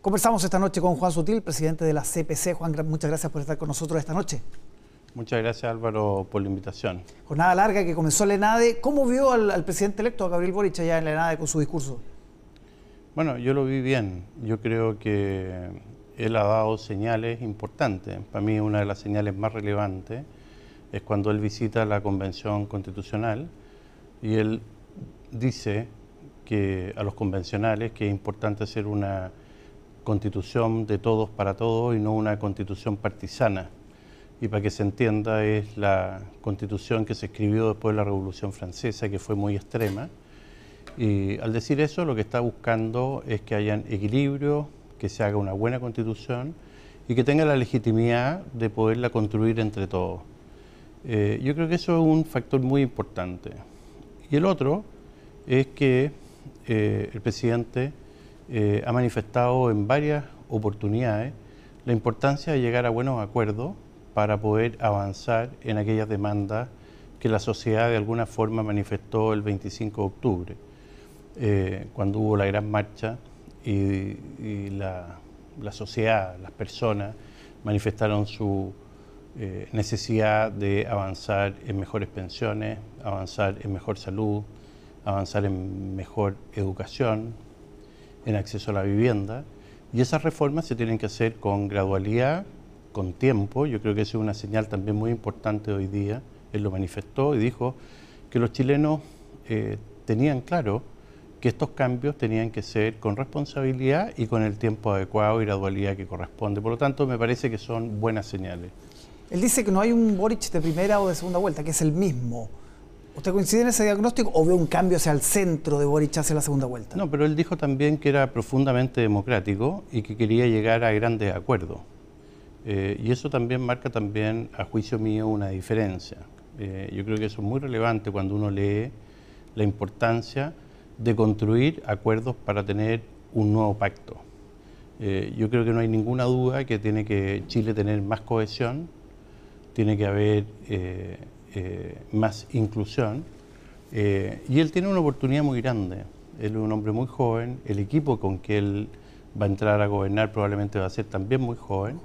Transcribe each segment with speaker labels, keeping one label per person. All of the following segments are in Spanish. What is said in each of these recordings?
Speaker 1: Conversamos esta noche con Juan Sutil, presidente de la CPC. Juan, muchas gracias por estar con nosotros esta noche.
Speaker 2: Muchas gracias Álvaro por la invitación.
Speaker 1: Jornada larga que comenzó la ENADE. ¿Cómo vio al, presidente electo, Gabriel Boric, allá en la ENADE con su discurso?
Speaker 2: Bueno, yo lo vi bien. Yo creo que él ha dado señales importantes. Para mí una de las señales más relevantes es cuando él visita la Convención Constitucional y él dice que a los convencionales que es importante hacer una constitución de todos para todos y no una constitución partisana. Y para que se entienda, es la constitución que se escribió después de la Revolución Francesa, que fue muy extrema. Y al decir eso, lo que está buscando es que haya equilibrio, que se haga una buena constitución y que tenga la legitimidad de poderla construir entre todos. Eh, yo creo que eso es un factor muy importante. Y el otro es que eh, el presidente eh, ha manifestado en varias oportunidades la importancia de llegar a buenos acuerdos para poder avanzar en aquellas demandas que la sociedad de alguna forma manifestó el 25 de octubre, eh, cuando hubo la gran marcha y, la, sociedad, las personas manifestaron su eh, necesidad de avanzar en mejores pensiones, avanzar en mejor salud, avanzar en mejor educación, en acceso a la vivienda. Y esas reformas se tienen que hacer con gradualidad, con tiempo. Yo creo que esa es una señal también muy importante hoy día. Él lo manifestó y dijo que los chilenos eh, tenían claro que estos cambios tenían que ser con responsabilidad y con el tiempo adecuado y gradualidad que corresponde. Por lo tanto, me parece que son buenas señales.
Speaker 1: Él dice que no hay un Boric de primera o de segunda vuelta, que es el mismo. ¿Usted coincide en ese diagnóstico o ve un cambio hacia el centro de Boric hacia la segunda vuelta?
Speaker 2: No, pero él dijo también que era profundamente democrático y que quería llegar a grandes acuerdos. Eh, y eso también marca también, a juicio mío, una diferencia. Eh, yo creo que eso es muy relevante cuando uno lee la importancia de construir acuerdos para tener un nuevo pacto. Eh, yo creo que no hay ninguna duda que tiene que Chile tener más cohesión, tiene que haber eh, más inclusión. Eh, y él tiene una oportunidad muy grande. Él es un hombre muy joven, el equipo con que él va a entrar a gobernar probablemente va a ser también muy joven.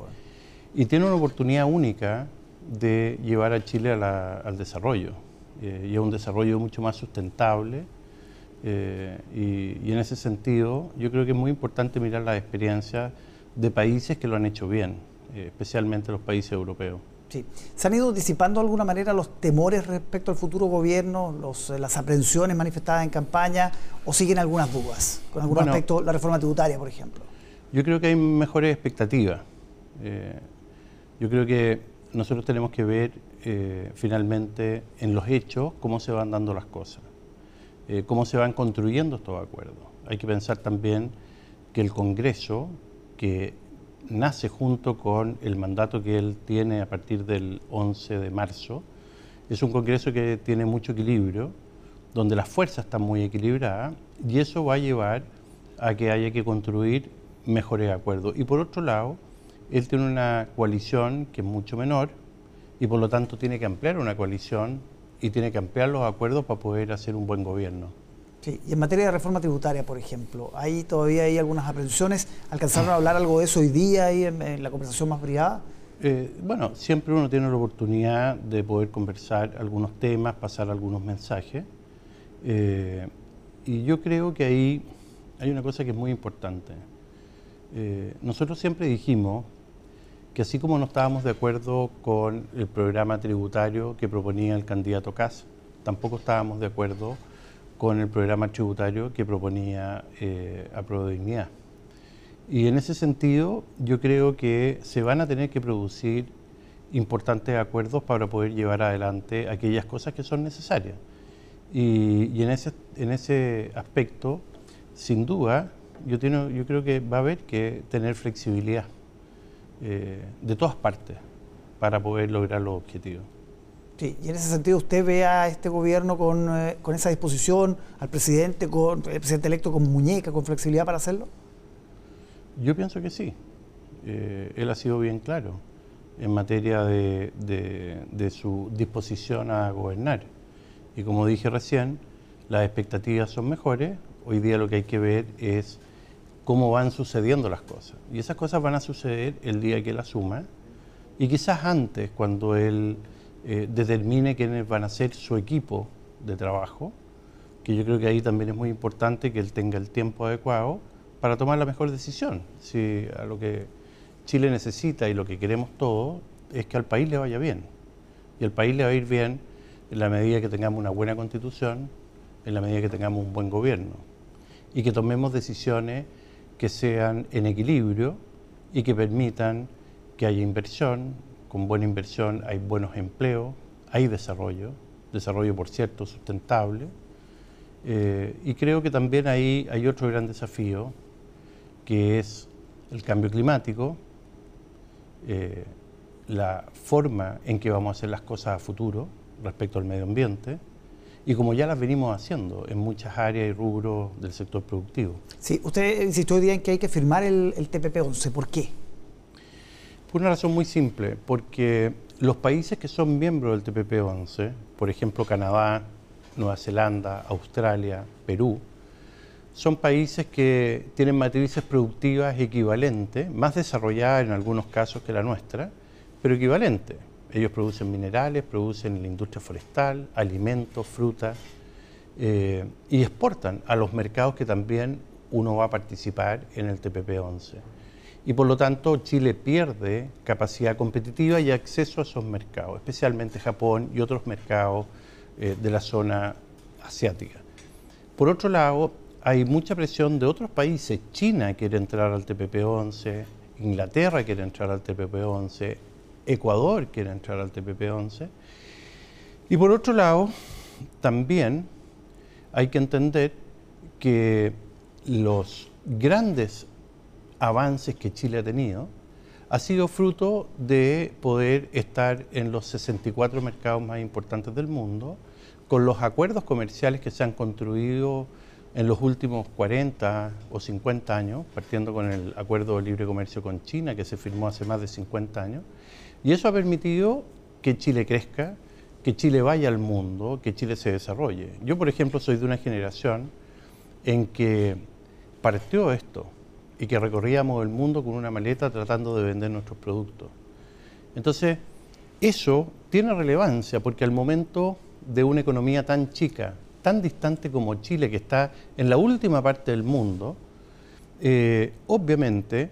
Speaker 2: Y tiene una oportunidad única de llevar a Chile al desarrollo. Eh, y a un desarrollo mucho más sustentable. y, y, en ese sentido, yo creo que es muy importante mirar las experiencias de países que lo han hecho bien, especialmente los países europeos.
Speaker 1: ¿Se han ido disipando de alguna manera los temores respecto al futuro gobierno, eh, las aprensiones manifestadas en campaña, o siguen algunas dudas con algún aspecto, la reforma tributaria, por ejemplo?
Speaker 2: Yo creo que hay mejores expectativas. Eh, yo creo que nosotros tenemos que ver eh, finalmente en los hechos cómo se van dando las cosas, cómo se van construyendo estos acuerdos. Hay que pensar también que el Congreso, que nace junto con el mandato que él tiene a partir del 11 de marzo. Es un Congreso que tiene mucho equilibrio, donde las fuerzas están muy equilibradas y eso va a llevar a que haya que construir mejores acuerdos. Y por otro lado, él tiene una coalición que es mucho menor y por lo tanto tiene que ampliar una coalición y tiene que ampliar los acuerdos para poder hacer un buen gobierno.
Speaker 1: Sí, y en materia de reforma tributaria, por ejemplo, ¿hay todavía hay algunas aprensiones? ¿Alcanzaron a hablar algo de eso hoy día ahí en, la conversación más privada?
Speaker 2: Eh, bueno, siempre uno tiene la oportunidad de poder conversar algunos temas, pasar algunos mensajes. Eh, y yo creo que ahí hay una cosa que es muy importante. Eh, nosotros siempre dijimos que así como no estábamos de acuerdo con el programa tributario que proponía el candidato Cas, tampoco estábamos de acuerdo con el programa tributario que proponía eh, Dignidad. Y en ese sentido, yo creo que se van a tener que producir importantes acuerdos para poder llevar adelante aquellas cosas que son necesarias. Y, en, ese, en ese aspecto, sin duda, yo creo que va a haber que tener flexibilidad eh, de todas partes para poder lograr los objetivos.
Speaker 1: Sí, y en ese sentido usted ve a este gobierno con, eh, con esa disposición, al presidente, con el presidente electo con muñeca, con flexibilidad para hacerlo.
Speaker 2: Yo pienso que sí. Eh, él ha sido bien claro en materia de, de, su disposición a gobernar. Y como dije recién, las expectativas son mejores. Hoy día lo que hay que ver es cómo van sucediendo las cosas. Y esas cosas van a suceder el día que él asuma y quizás antes, cuando él eh, determine quiénes van a ser su equipo de trabajo, que yo creo que ahí también es muy importante que él tenga el tiempo adecuado para tomar la mejor decisión. Si a lo que Chile necesita y lo que queremos todos es que al país le vaya bien. Y al país le va a ir bien en la medida que tengamos una buena constitución, en la medida que tengamos un buen gobierno. Y que tomemos decisiones que sean en equilibrio y que permitan que haya inversión, con buena inversión hay buenos empleos, hay desarrollo, desarrollo por cierto sustentable. Eh, y creo que también ahí hay otro gran desafío, que es el cambio climático, eh, la forma en que vamos a hacer las cosas a futuro respecto al medio ambiente, y como ya las venimos haciendo en muchas áreas y rubros del sector productivo.
Speaker 1: Sí, usted insistió hoy día en que hay que firmar el, el TPP-11. ¿Por qué?
Speaker 2: Por una razón muy simple, porque los países que son miembros del TPP-11, por ejemplo Canadá, Nueva Zelanda, Australia, Perú, son países que tienen matrices productivas equivalentes, más desarrolladas en algunos casos que la nuestra, pero equivalentes. Ellos producen minerales, producen la industria forestal, alimentos, frutas, eh, y exportan a los mercados que también uno va a participar en el TPP-11. Y por lo tanto Chile pierde capacidad competitiva y acceso a esos mercados, especialmente Japón y otros mercados eh, de la zona asiática. Por otro lado, hay mucha presión de otros países. China quiere entrar al TPP-11, Inglaterra quiere entrar al TPP-11, Ecuador quiere entrar al TPP-11. Y por otro lado, también hay que entender que los grandes avances que Chile ha tenido ha sido fruto de poder estar en los 64 mercados más importantes del mundo, con los acuerdos comerciales que se han construido en los últimos 40 o 50 años, partiendo con el acuerdo de libre comercio con China que se firmó hace más de 50 años, y eso ha permitido que Chile crezca, que Chile vaya al mundo, que Chile se desarrolle. Yo, por ejemplo, soy de una generación en que partió esto y que recorríamos el mundo con una maleta tratando de vender nuestros productos. Entonces, eso tiene relevancia porque al momento de una economía tan chica, tan distante como Chile, que está en la última parte del mundo, eh, obviamente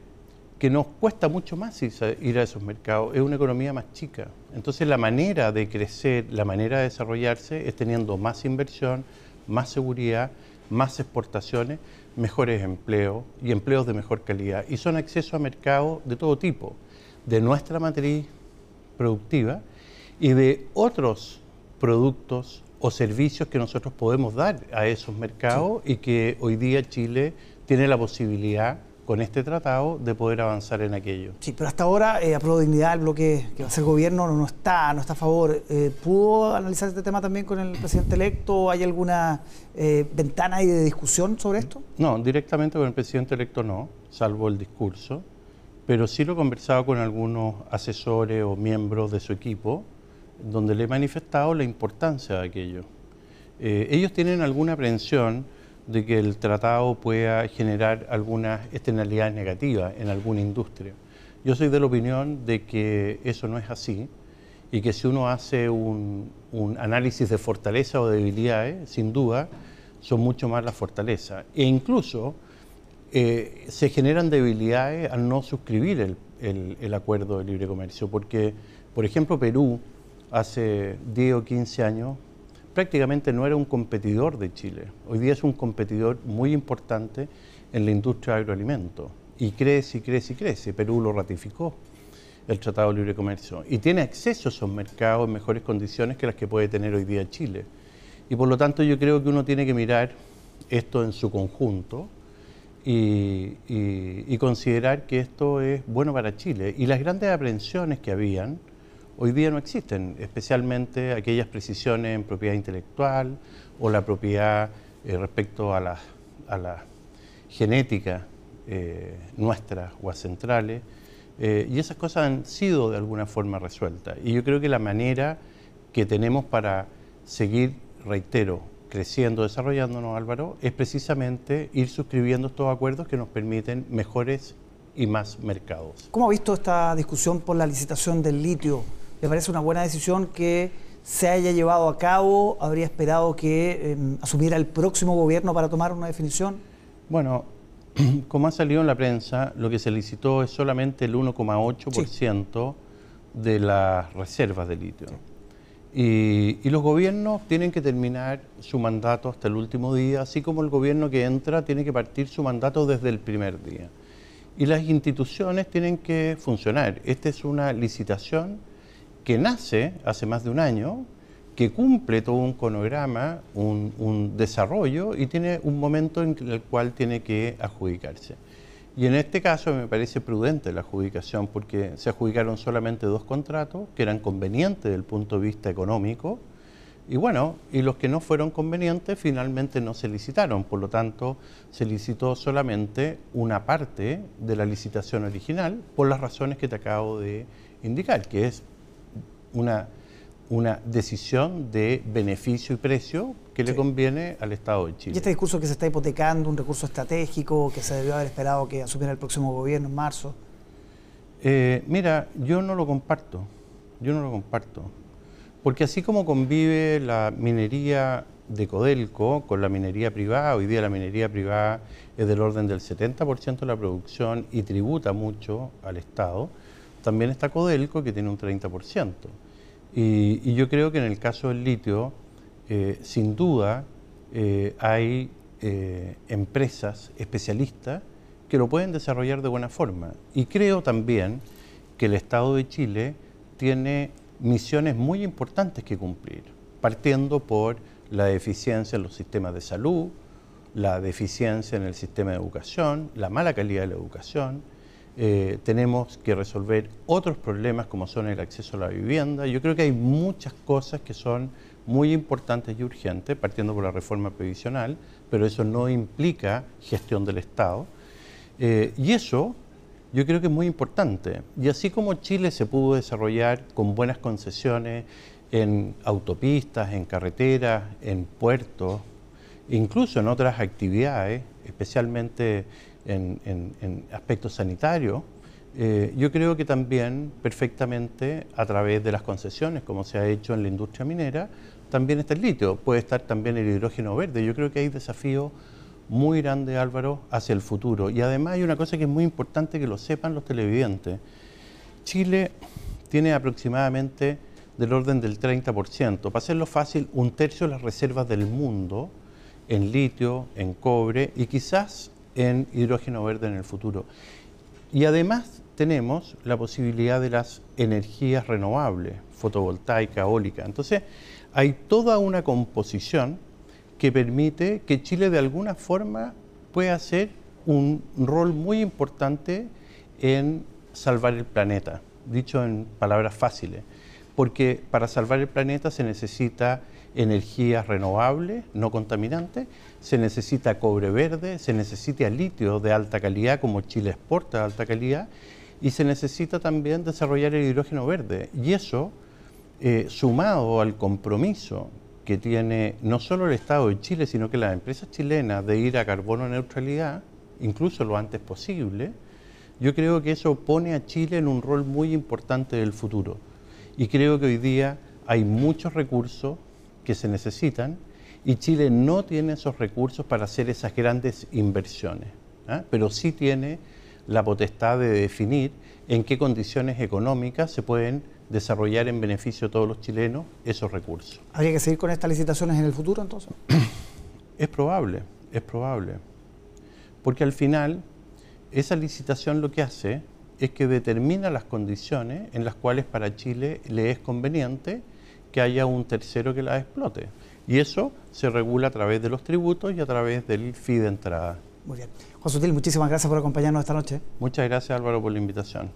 Speaker 2: que nos cuesta mucho más ir a esos mercados, es una economía más chica. Entonces la manera de crecer, la manera de desarrollarse es teniendo más inversión, más seguridad, más exportaciones, mejores empleos y empleos de mejor calidad. Y son acceso a mercados de todo tipo, de nuestra matriz productiva y de otros productos o servicios que nosotros podemos dar a esos mercados y que hoy día Chile tiene la posibilidad con este tratado de poder avanzar en aquello.
Speaker 1: Sí, pero hasta ahora, eh, a prueba de dignidad, el bloque que va a ser gobierno no, está, no está a favor. Eh, ¿Pudo analizar este tema también con el presidente electo? ¿Hay alguna eh, ventana ahí de discusión sobre esto?
Speaker 2: No, directamente con el presidente electo no, salvo el discurso, pero sí lo he conversado con algunos asesores o miembros de su equipo, donde le he manifestado la importancia de aquello. Eh, ellos tienen alguna aprehensión de que el tratado pueda generar algunas externalidades negativas en alguna industria. Yo soy de la opinión de que eso no es así y que si uno hace un, análisis de fortaleza o debilidades, sin duda, son mucho más las fortalezas. E incluso eh, se generan debilidades al no suscribir el, el, acuerdo de libre comercio, porque, por ejemplo, Perú hace 10 o 15 años prácticamente no era un competidor de Chile. Hoy día es un competidor muy importante en la industria de agroalimentos y crece y crece y crece. Perú lo ratificó el Tratado de Libre Comercio y tiene acceso a esos mercados en mejores condiciones que las que puede tener hoy día Chile. Y por lo tanto yo creo que uno tiene que mirar esto en su conjunto y, y considerar que esto es bueno para Chile. Y las grandes aprensiones que habían, hoy día no existen, especialmente aquellas precisiones en propiedad intelectual o la propiedad eh, respecto a la, a genética eh, nuestra o a centrales. Eh, y esas cosas han sido de alguna forma resueltas. Y yo creo que la manera que tenemos para seguir, reitero, creciendo, desarrollándonos, Álvaro, es precisamente ir suscribiendo estos acuerdos que nos permiten mejores y más mercados.
Speaker 1: ¿Cómo ha visto esta discusión por la licitación del litio? ¿Le parece una buena decisión que se haya llevado a cabo? ¿Habría esperado que em, asumiera el próximo gobierno para tomar una definición?
Speaker 2: Bueno, como ha salido en la prensa, lo que se licitó es solamente el 1,8% de las reservas de litio. Y, los gobiernos tienen que terminar su mandato hasta el último día, así como el gobierno que entra tiene que partir su mandato desde el primer día. Y las instituciones tienen que funcionar. Esta es una licitación que nace hace más de un año, que cumple todo un cronograma, un, desarrollo y tiene un momento en el cual tiene que adjudicarse. Y en este caso me parece prudente la adjudicación porque se adjudicaron solamente dos contratos que eran convenientes desde el punto de vista económico y bueno, y los que no fueron convenientes finalmente no se licitaron, por lo tanto se licitó solamente una parte de la licitación original por las razones que te acabo de indicar, que es una, una decisión de beneficio y precio que le conviene al Estado de Chile.
Speaker 1: ¿Y este discurso que se está hipotecando, un recurso estratégico que se debió haber esperado que asumiera el próximo gobierno en marzo?
Speaker 2: Eh, mira, yo no lo comparto, yo no lo comparto. Porque así como convive la minería de Codelco con la minería privada, hoy día la minería privada es del orden del 70% de la producción y tributa mucho al Estado, también está Codelco que tiene un 30%. Y, yo creo que en el caso del litio, eh, sin duda, eh, hay eh, empresas especialistas que lo pueden desarrollar de buena forma. Y creo también que el Estado de Chile tiene misiones muy importantes que cumplir, partiendo por la deficiencia en los sistemas de salud, la deficiencia en el sistema de educación, la mala calidad de la educación, eh, tenemos que resolver otros problemas como son el acceso a la vivienda. Yo creo que hay muchas cosas que son muy importantes y urgentes, partiendo por la reforma previsional, pero eso no implica gestión del Estado. Eh, y eso yo creo que es muy importante. Y así como Chile se pudo desarrollar con buenas concesiones en autopistas, en carreteras, en puertos, incluso en otras actividades, especialmente en, aspectos sanitarios, eh, yo creo que también perfectamente a través de las concesiones, como se ha hecho en la industria minera, también está el litio, puede estar también el hidrógeno verde. Yo creo que hay desafíos muy grandes, Álvaro, hacia el futuro. Y además hay una cosa que es muy importante que lo sepan los televidentes. Chile tiene aproximadamente del orden del 30%. Para hacerlo fácil, un tercio de las reservas del mundo en litio, en cobre y quizás en hidrógeno verde en el futuro. Y además tenemos la posibilidad de las energías renovables, fotovoltaica, eólica. Entonces, hay toda una composición que permite que Chile de alguna forma pueda hacer un rol muy importante en salvar el planeta, dicho en palabras fáciles, porque para salvar el planeta se necesita energías renovables, no contaminantes, se necesita cobre verde, se necesita litio de alta calidad, como Chile exporta de alta calidad, y se necesita también desarrollar el hidrógeno verde. Y eso, eh, sumado al compromiso que tiene no solo el Estado de Chile, sino que las empresas chilenas de ir a carbono neutralidad, incluso lo antes posible, yo creo que eso pone a Chile en un rol muy importante del futuro. Y creo que hoy día hay muchos recursos que se necesitan y Chile no tiene esos recursos para hacer esas grandes inversiones, ¿ah? pero sí tiene la potestad de definir en qué condiciones económicas se pueden desarrollar en beneficio de todos los chilenos esos recursos.
Speaker 1: ¿Habría que seguir con estas licitaciones en el futuro entonces?
Speaker 2: Es probable, es probable. Porque al final, esa licitación lo que hace es que determina las condiciones en las cuales para Chile le es conveniente que haya un tercero que la explote. Y eso se regula a través de los tributos y a través del fee de entrada.
Speaker 1: Muy bien. Juan Sutil, muchísimas gracias por acompañarnos esta noche.
Speaker 2: Muchas gracias Álvaro por la invitación.